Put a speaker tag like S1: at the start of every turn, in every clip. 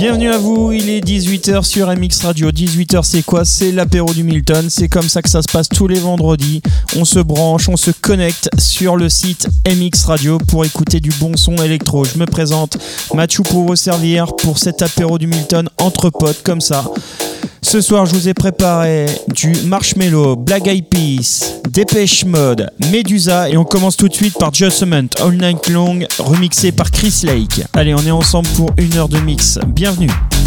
S1: Bienvenue à vous, il est 18h sur MX Radio. 18h c'est quoi? C'est l'apéro du Milton, c'est comme ça que ça se passe tous les vendredis. On se branche, on se connecte sur le site MX Radio pour écouter du bon son électro. Je me présente Mathieu pour vous servir pour cet apéro du Milton entre potes comme ça. Ce soir, je vous ai préparé du Marshmello, Black Eyed Peas, Dépêche Mode, Medusa et on commence tout de suite par Justament All Night Long, remixé par Chris Lake. Allez, on est ensemble pour une heure de mix. Bienvenue.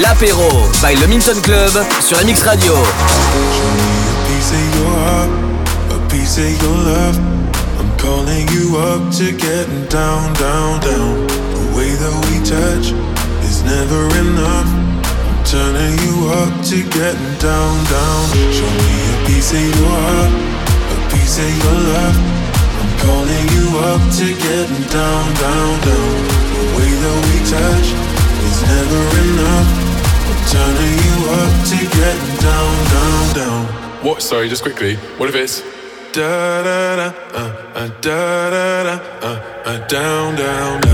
S2: L'apéro by le Minton Club sur MX Radio.
S3: calling you up to getting down, down, down. The way that we touch is never enough. I'm turning you up to getting down, down. Show me a piece of your heart, a piece of your love. I'm calling you up to getting down, down, down. The way that we touch is never enough. Turning you up to getting down, down, down.
S4: What? Sorry, just quickly. What if it's
S3: da da da, uh, uh, da da da, uh, uh, down, down, down.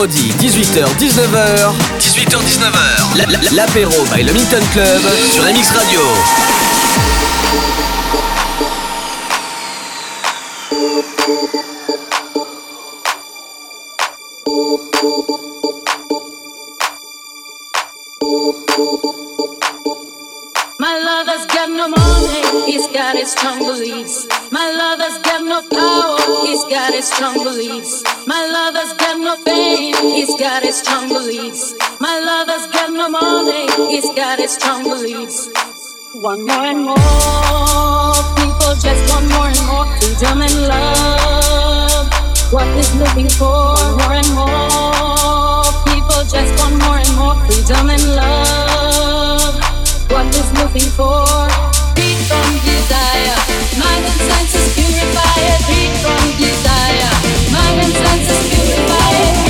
S2: vendredi 18h-19h. 18h-19h. L'apéro by le Milton Club sur MX Radio.
S5: My no money, he's got strong beliefs. My lover's got no power, he's got his strong beliefs. My lover's got no fame, he's got his strong beliefs. My lover's got no money, he's got his strong beliefs. One more and more, people just want more and more freedom and love. What is looking for? More and more, people just want more and more freedom and love. What is looking for? Free from desire, mind and senses purify it. Free from desire.
S6: My
S7: hands are purified.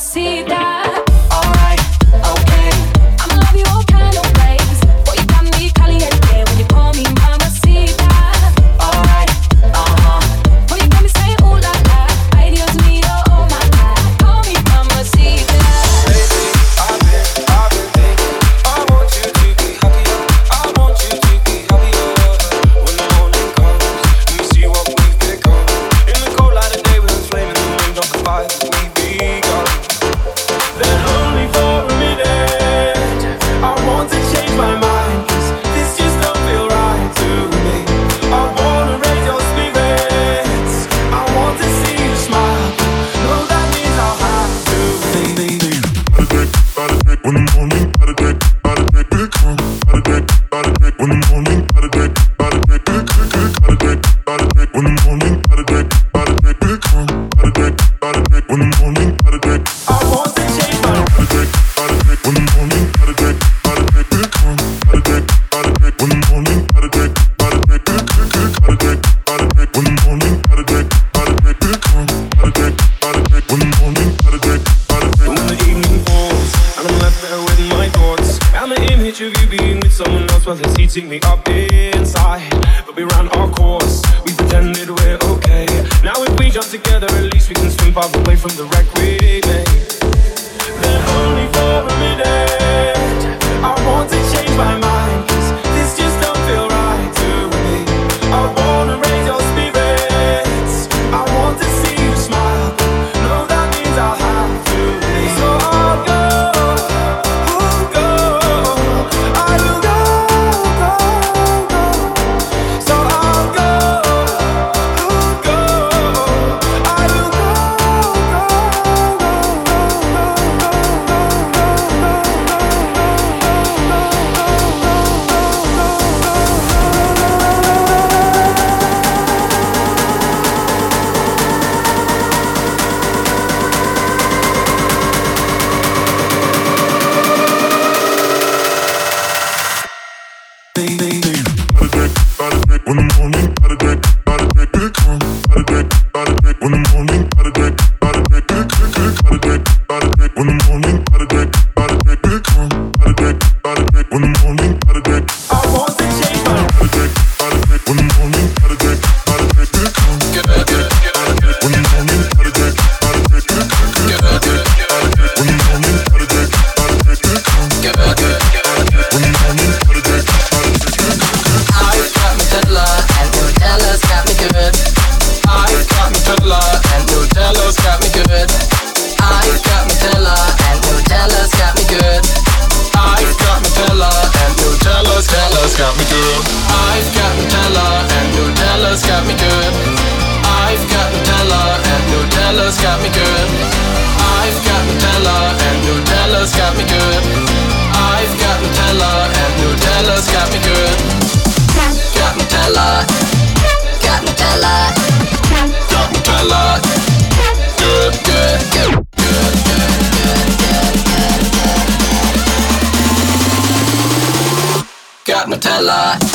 S7: uma. 精灵 got me
S8: good. I've got Nutella and Nutella's got me good. I've got Nutella and Nutella's got me good. Got Nutella. Got Nutella. Got Nutella. Good, good, good, good, good, good. Got Nutella.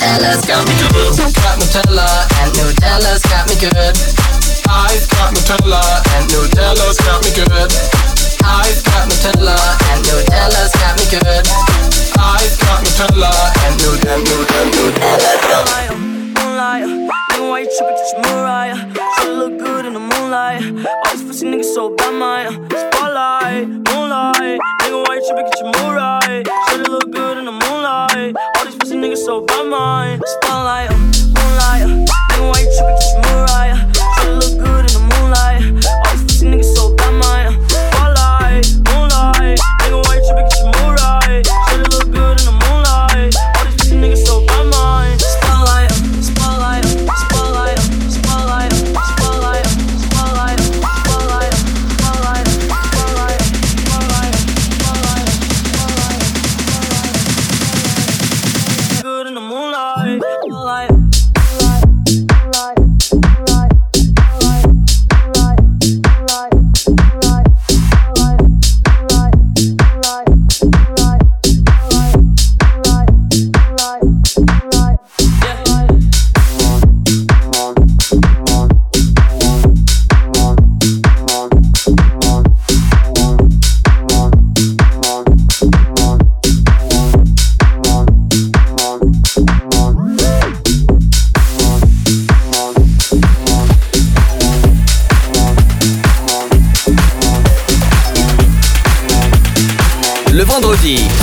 S8: Nutella's got me good. Got Nutella and Nutella's got me good. I've got Nutella and Nutella's got me good. I've got Nutella and Nutella's got me good. I've got Nutella and Nutella, Nutella, Nutella's got me
S9: nigga, why you tripping? Get your Mariah. Should look good in the moonlight. All these pussy niggas so bad, my spotlight, moonlight. Nigga, why you tripping? Get your mood right. Should look good in the moonlight. These pussy niggas so bad, my spotlight, um, moonlight. Uh, nigga, why you tripping? Get your Mariah. Should look good in the moonlight. Uh, all these pussy niggas so bad, my uh, spotlight, moonlight. Nigga, why you tripping? Get your mood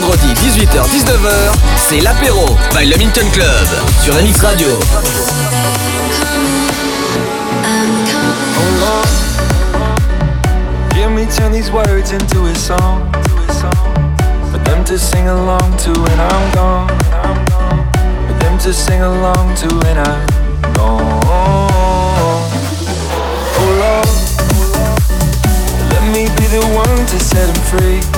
S2: Vendredis 18h-19h, c'est l'apéro by le Minton Club sur MX Radio.
S10: Hear me turn these words into a song. For them to sing along to when I'm gone. For them to sing along to when I'm gone. Oh Lord. Let me be the one to set them free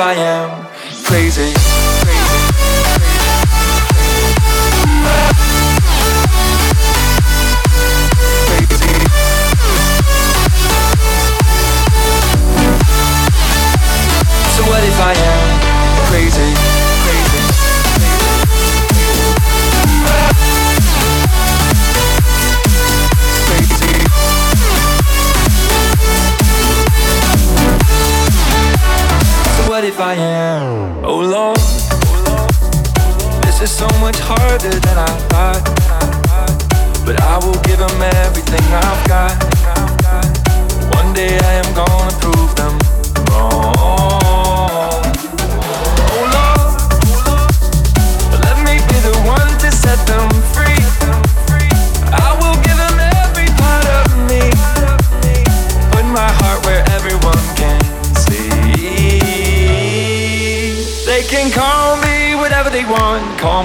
S10: I am crazy?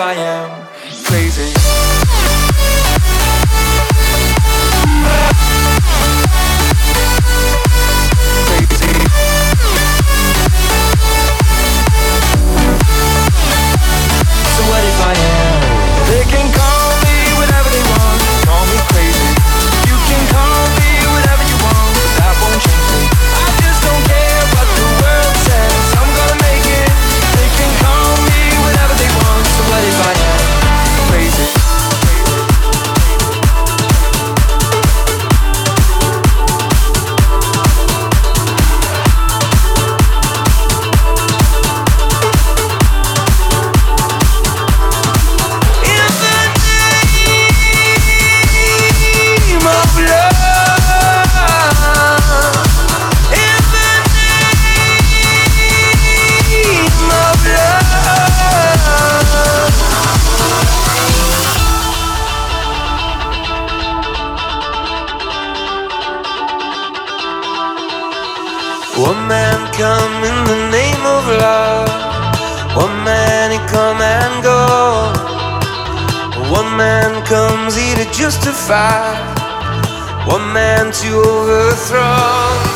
S10: I am One man come in the name of love. One man he come and go. One man comes here to justify. One man to overthrow.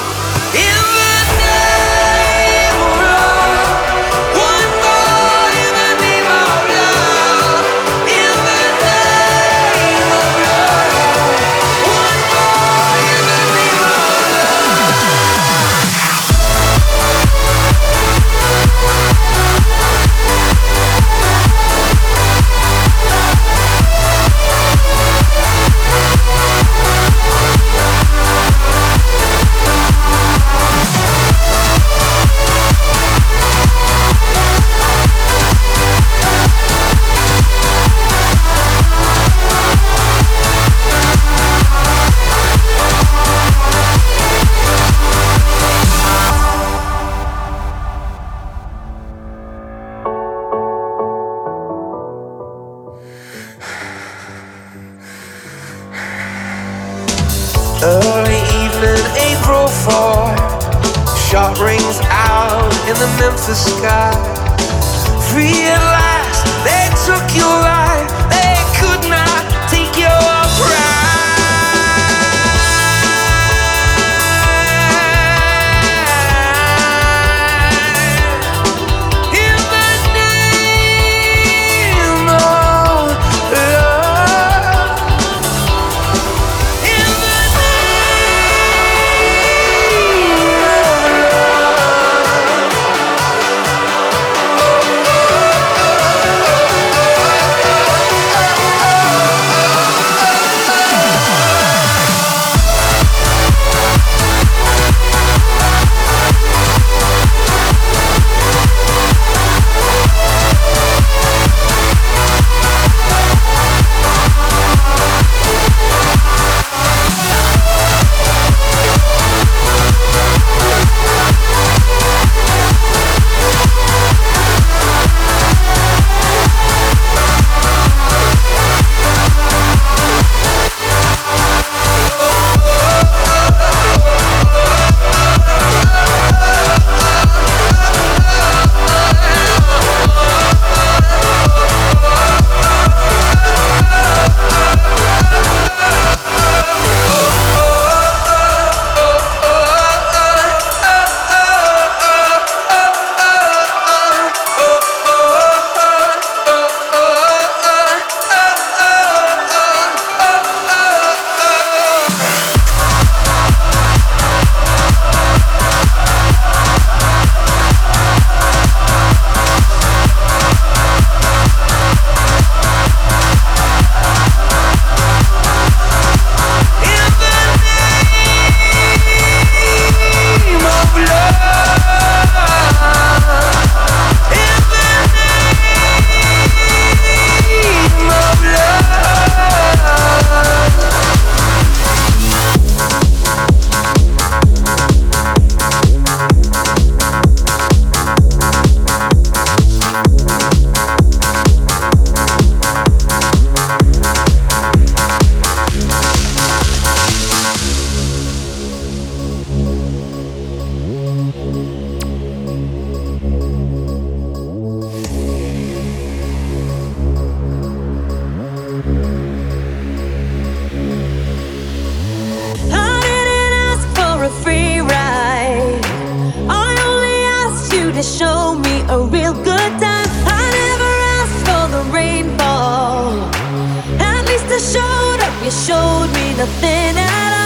S11: Showed me nothing at all.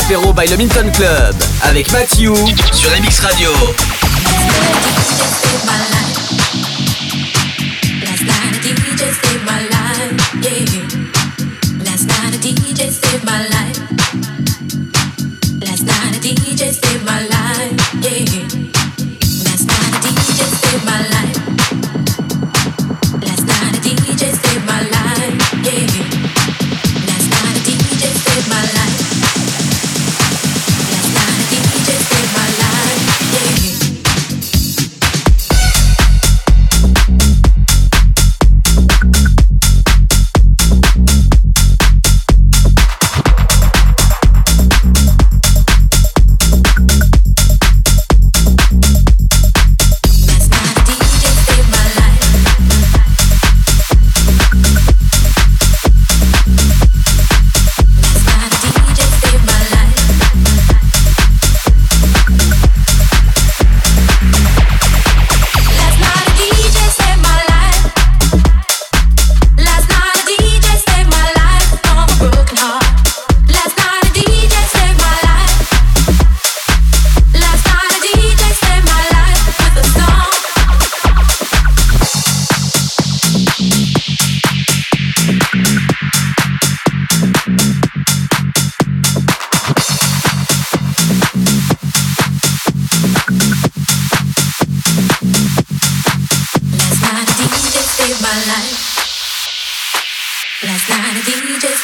S5: l'apéro by le Minton Club avec Mathieu sur MX Radio.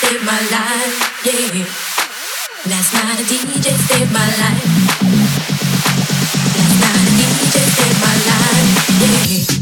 S12: saved my life, yeah. Last night a DJ saved my life. Last night a DJ saved my life, yeah.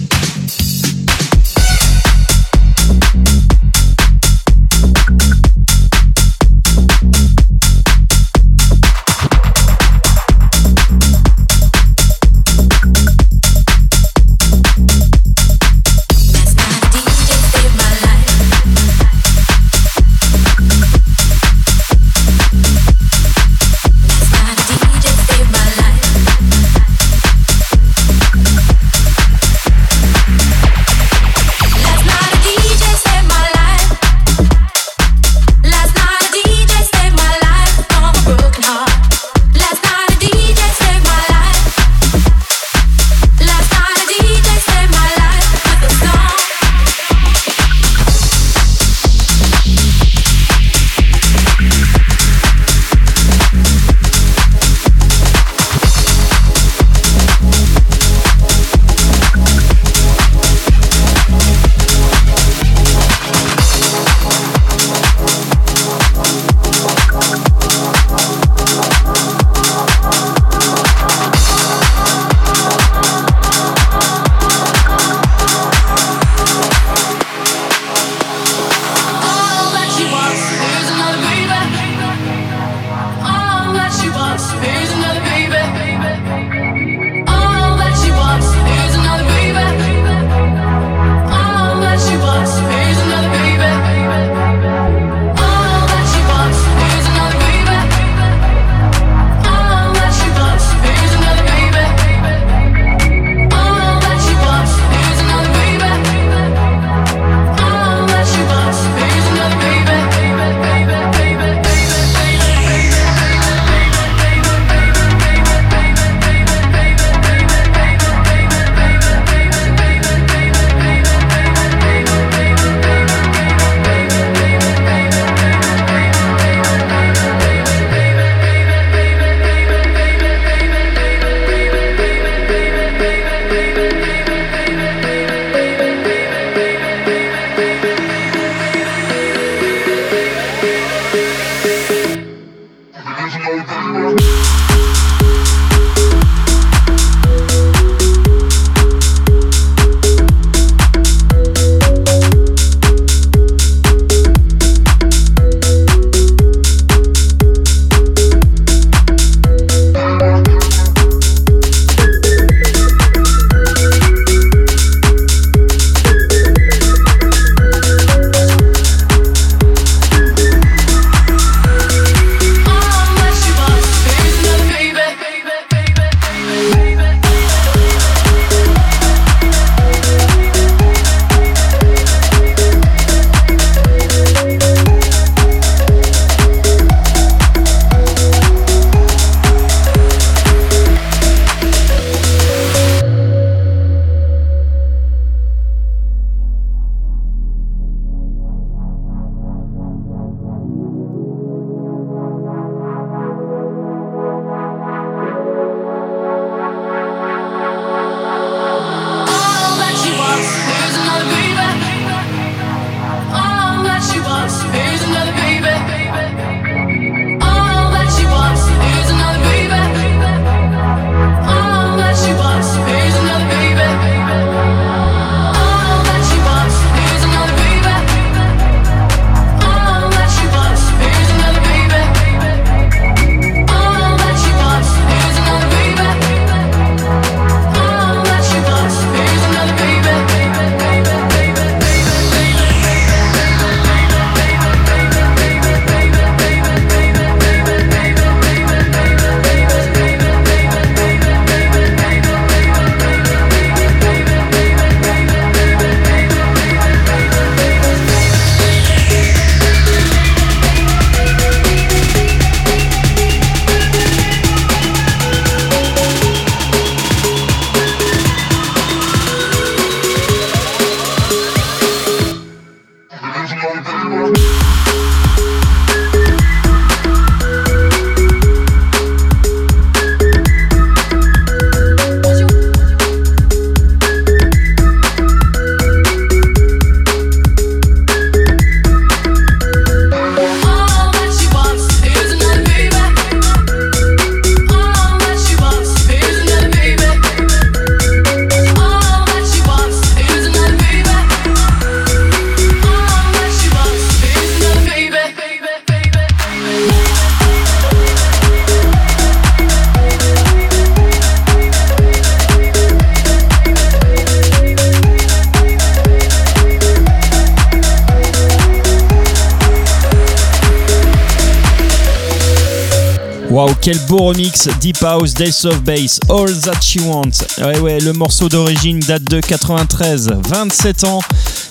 S1: Remix Deep House, Days of Bass, All That She Wants. Ouais, ouais, le morceau d'origine date de 93, 27 ans.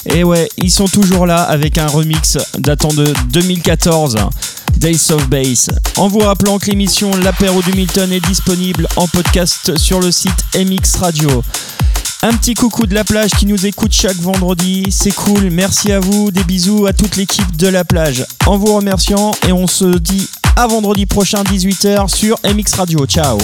S1: Et ouais, ils sont toujours là avec un remix datant de 2014. Days of Bass. En vous rappelant que l'émission L'apéro du Milton est disponible en podcast sur le site MX Radio. Un petit coucou de la plage qui nous écoute chaque vendredi, c'est cool, merci à vous, des bisous à toute l'équipe de la plage. En vous remerciant et on se dit à vendredi prochain 18h sur MX Radio. Ciao